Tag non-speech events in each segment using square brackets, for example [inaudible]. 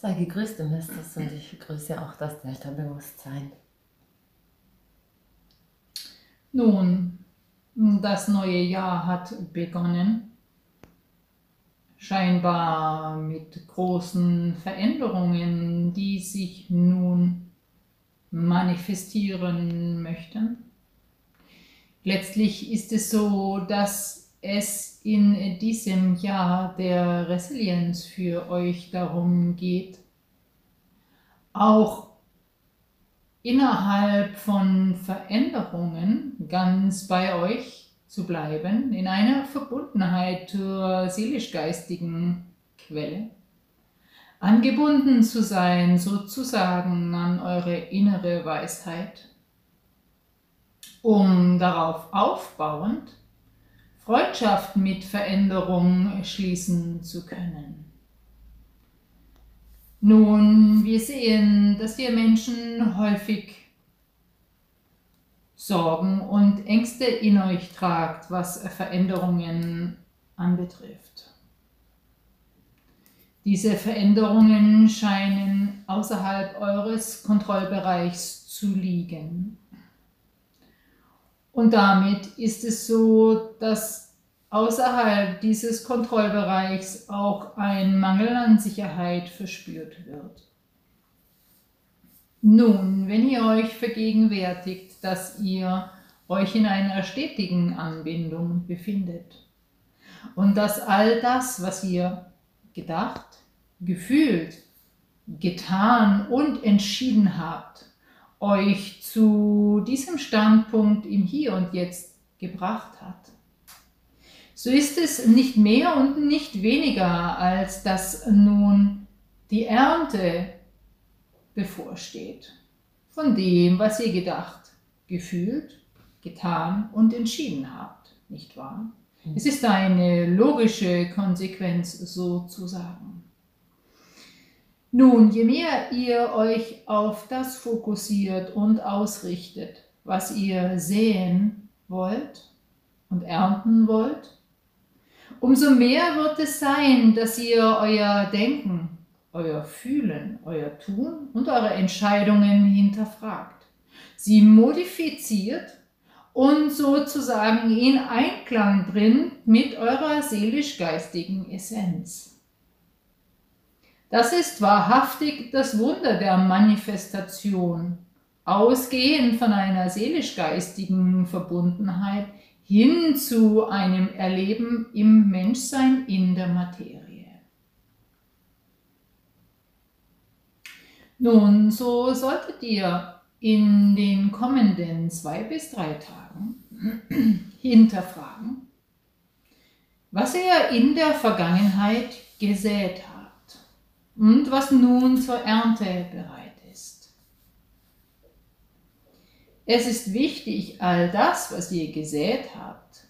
Sei gegrüßt, Misters, und ich grüße auch das Delta-Bewusstsein. Nun, das neue Jahr hat begonnen. Scheinbar mit großen Veränderungen, die sich nun manifestieren möchten. Letztlich ist es so, dass es in diesem Jahr der Resilienz für euch darum geht, auch innerhalb von Veränderungen ganz bei euch zu bleiben, in einer Verbundenheit zur seelisch-geistigen Quelle, angebunden zu sein sozusagen an eure innere Weisheit, um darauf aufbauend Freundschaft mit Veränderung schließen zu können. Nun, wir sehen, dass ihr Menschen häufig Sorgen und Ängste in euch tragt, was Veränderungen anbetrifft. Diese Veränderungen scheinen außerhalb eures Kontrollbereichs zu liegen. Und damit ist es so, dass außerhalb dieses Kontrollbereichs auch ein Mangel an Sicherheit verspürt wird. Nun, wenn ihr euch vergegenwärtigt, dass ihr euch in einer stetigen Anbindung befindet und dass all das, was ihr gedacht, gefühlt, getan und entschieden habt, euch zu diesem Standpunkt im Hier und Jetzt gebracht hat. So ist es nicht mehr und nicht weniger, als dass nun die Ernte bevorsteht von dem, was ihr gedacht, gefühlt, getan und entschieden habt, nicht wahr? Es ist eine logische Konsequenz sozusagen. Nun, je mehr ihr euch auf das fokussiert und ausrichtet, was ihr sehen wollt und ernten wollt, umso mehr wird es sein, dass ihr euer Denken, euer Fühlen, euer Tun und eure Entscheidungen hinterfragt, sie modifiziert und sozusagen in Einklang bringt mit eurer seelisch-geistigen Essenz. Das ist wahrhaftig das Wunder der Manifestation, ausgehend von einer seelisch-geistigen Verbundenheit hin zu einem Erleben im Menschsein in der Materie. Nun, so solltet ihr in den kommenden zwei bis drei Tagen [clears throat] hinterfragen, was ihr in der Vergangenheit gesät habt und was nun zur Ernte bereit ist. Es ist wichtig, all das, was ihr gesät habt,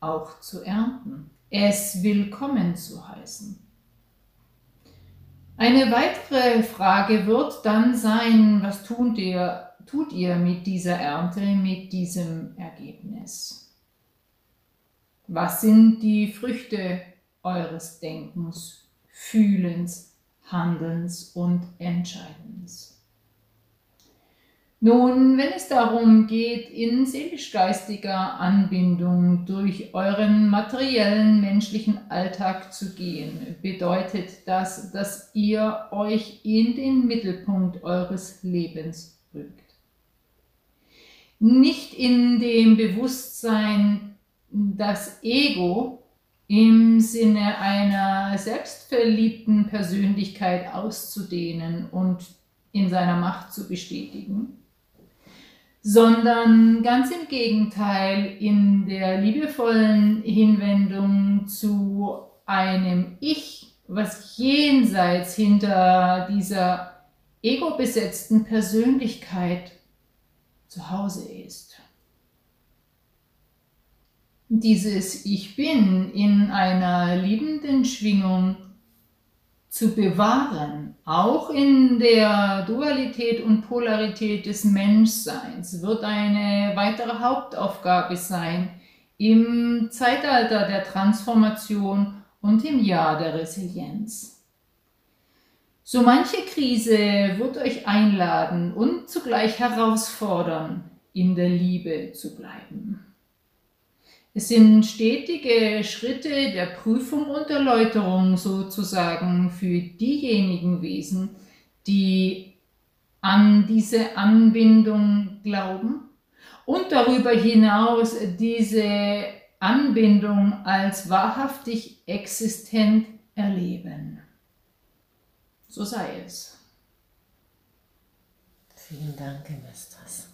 auch zu ernten, es willkommen zu heißen. Eine weitere Frage wird dann sein, was tut ihr, tut ihr mit dieser Ernte, mit diesem Ergebnis? Was sind die Früchte eures Denkens, Fühlens, Handelns und Entscheidens. Nun, wenn es darum geht, in seelisch-geistiger Anbindung durch euren materiellen menschlichen Alltag zu gehen, bedeutet das, dass ihr euch in den Mittelpunkt eures Lebens rückt. Nicht in dem Bewusstsein, das Ego im Sinne einer selbstverliebten Persönlichkeit auszudehnen und in seiner Macht zu bestätigen, sondern ganz im Gegenteil in der liebevollen Hinwendung zu einem Ich, was jenseits hinter dieser ego-besetzten Persönlichkeit zu Hause ist dieses Ich bin in einer liebenden Schwingung zu bewahren, auch in der Dualität und Polarität des Menschseins, wird eine weitere Hauptaufgabe sein im Zeitalter der Transformation und im Jahr der Resilienz. So manche Krise wird euch einladen und zugleich herausfordern, in der Liebe zu bleiben. Es sind stetige Schritte der Prüfung und Erläuterung sozusagen für diejenigen Wesen, die an diese Anbindung glauben und darüber hinaus diese Anbindung als wahrhaftig existent erleben. So sei es. Vielen Dank, Mestras.